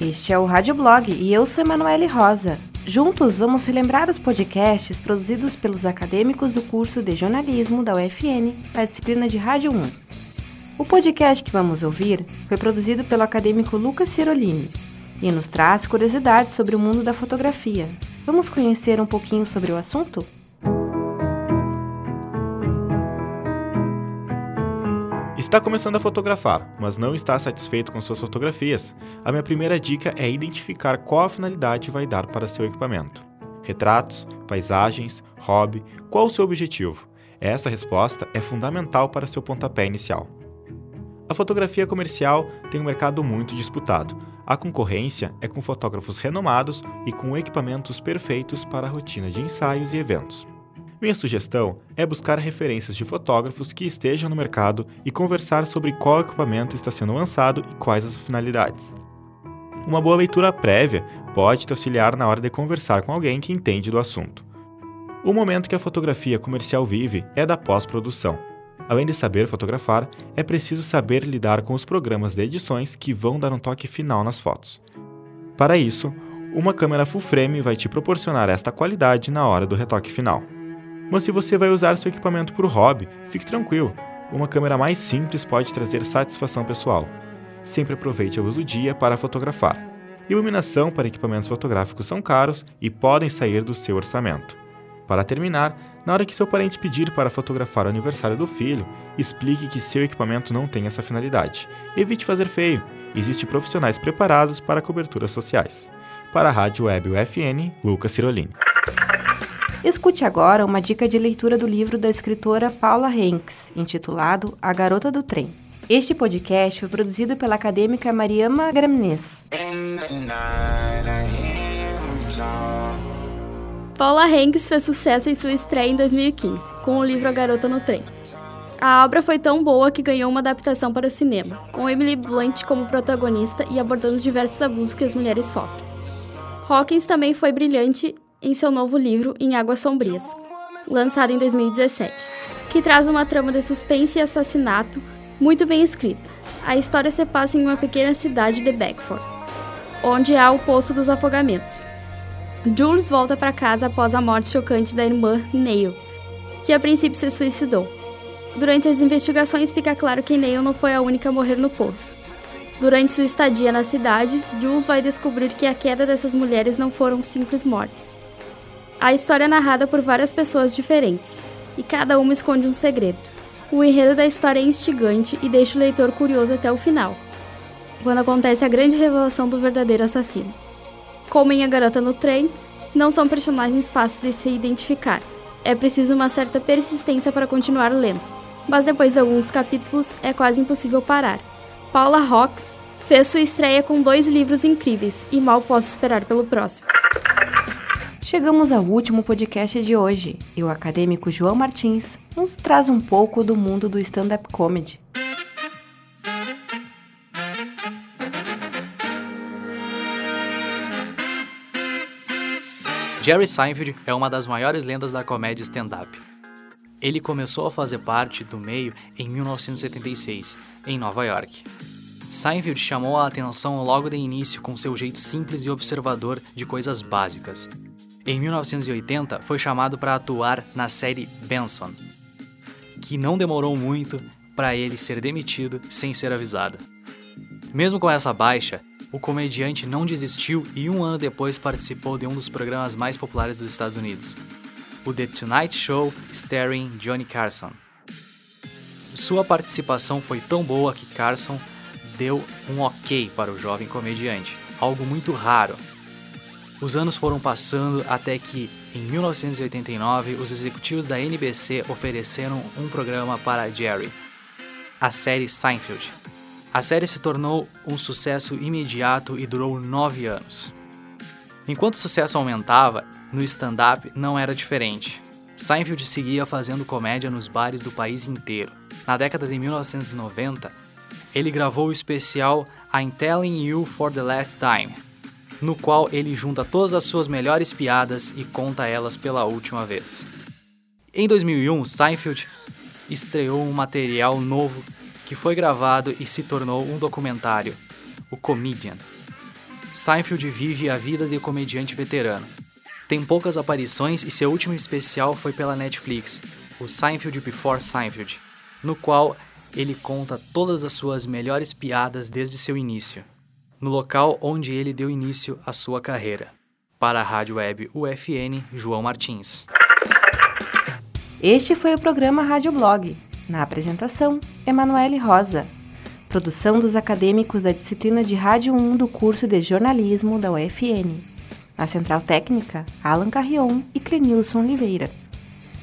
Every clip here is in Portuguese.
este é o Rádio Blog e eu sou Emanuele Rosa. Juntos vamos relembrar os podcasts produzidos pelos acadêmicos do curso de jornalismo da UFN para a disciplina de Rádio 1. O podcast que vamos ouvir foi produzido pelo acadêmico Lucas Cirolini e nos traz curiosidades sobre o mundo da fotografia. Vamos conhecer um pouquinho sobre o assunto? Está começando a fotografar, mas não está satisfeito com suas fotografias? A minha primeira dica é identificar qual a finalidade vai dar para seu equipamento. Retratos, paisagens, hobby, qual o seu objetivo? Essa resposta é fundamental para seu pontapé inicial. A fotografia comercial tem um mercado muito disputado. A concorrência é com fotógrafos renomados e com equipamentos perfeitos para a rotina de ensaios e eventos. Minha sugestão é buscar referências de fotógrafos que estejam no mercado e conversar sobre qual equipamento está sendo lançado e quais as finalidades. Uma boa leitura prévia pode te auxiliar na hora de conversar com alguém que entende do assunto. O momento que a fotografia comercial vive é da pós-produção. Além de saber fotografar, é preciso saber lidar com os programas de edições que vão dar um toque final nas fotos. Para isso, uma câmera full frame vai te proporcionar esta qualidade na hora do retoque final. Mas se você vai usar seu equipamento por hobby, fique tranquilo. Uma câmera mais simples pode trazer satisfação pessoal. Sempre aproveite a luz do dia para fotografar. Iluminação para equipamentos fotográficos são caros e podem sair do seu orçamento. Para terminar, na hora que seu parente pedir para fotografar o aniversário do filho, explique que seu equipamento não tem essa finalidade. Evite fazer feio. Existem profissionais preparados para coberturas sociais. Para a Rádio Web UFN, Lucas Cirolini. Escute agora uma dica de leitura do livro da escritora Paula Hanks, intitulado A Garota do Trem. Este podcast foi produzido pela acadêmica Mariama Gramnes. Paula Hanks fez sucesso em sua estreia em 2015, com o livro A Garota no Trem. A obra foi tão boa que ganhou uma adaptação para o cinema, com Emily Blunt como protagonista e abordando diversos abusos que as mulheres sofrem. Hawkins também foi brilhante em seu novo livro Em Águas Sombrias, lançado em 2017, que traz uma trama de suspense e assassinato muito bem escrita. A história se passa em uma pequena cidade de Beckford, onde há o Poço dos Afogamentos. Jules volta para casa após a morte chocante da irmã Neil, que a princípio se suicidou. Durante as investigações fica claro que Neil não foi a única a morrer no poço. Durante sua estadia na cidade, Jules vai descobrir que a queda dessas mulheres não foram simples mortes. A história é narrada por várias pessoas diferentes, e cada uma esconde um segredo. O enredo da história é instigante e deixa o leitor curioso até o final, quando acontece a grande revelação do verdadeiro assassino. Como em A Garota no Trem, não são personagens fáceis de se identificar. É preciso uma certa persistência para continuar lendo, mas depois de alguns capítulos é quase impossível parar. Paula Hawks fez sua estreia com dois livros incríveis e mal posso esperar pelo próximo. Chegamos ao último podcast de hoje e o acadêmico João Martins nos traz um pouco do mundo do stand-up comedy. Jerry Seinfeld é uma das maiores lendas da comédia stand-up. Ele começou a fazer parte do meio em 1976, em Nova York. Seinfeld chamou a atenção logo de início com seu jeito simples e observador de coisas básicas. Em 1980, foi chamado para atuar na série Benson, que não demorou muito para ele ser demitido sem ser avisado. Mesmo com essa baixa, o comediante não desistiu e um ano depois participou de um dos programas mais populares dos Estados Unidos, o The Tonight Show starring Johnny Carson. Sua participação foi tão boa que Carson deu um ok para o jovem comediante, algo muito raro. Os anos foram passando até que, em 1989, os executivos da NBC ofereceram um programa para Jerry, a série Seinfeld. A série se tornou um sucesso imediato e durou nove anos. Enquanto o sucesso aumentava, no stand-up não era diferente. Seinfeld seguia fazendo comédia nos bares do país inteiro. Na década de 1990, ele gravou o especial I'm Telling You for the Last Time, no qual ele junta todas as suas melhores piadas e conta elas pela última vez. Em 2001, Seinfeld estreou um material novo que foi gravado e se tornou um documentário, o Comedian. Seinfeld vive a vida de comediante veterano. Tem poucas aparições e seu último especial foi pela Netflix, o Seinfeld Before Seinfeld, no qual ele conta todas as suas melhores piadas desde seu início, no local onde ele deu início à sua carreira. Para a Rádio Web UFN, João Martins. Este foi o programa Rádio Blog. Na apresentação, Emanuele Rosa. Produção dos acadêmicos da disciplina de Rádio 1 do curso de jornalismo da UFN. Na central técnica, Alan Carrion e Clenilson Oliveira.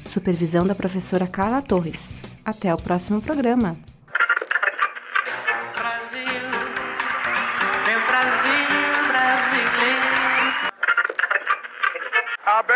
Supervisão da professora Carla Torres. Até o próximo programa.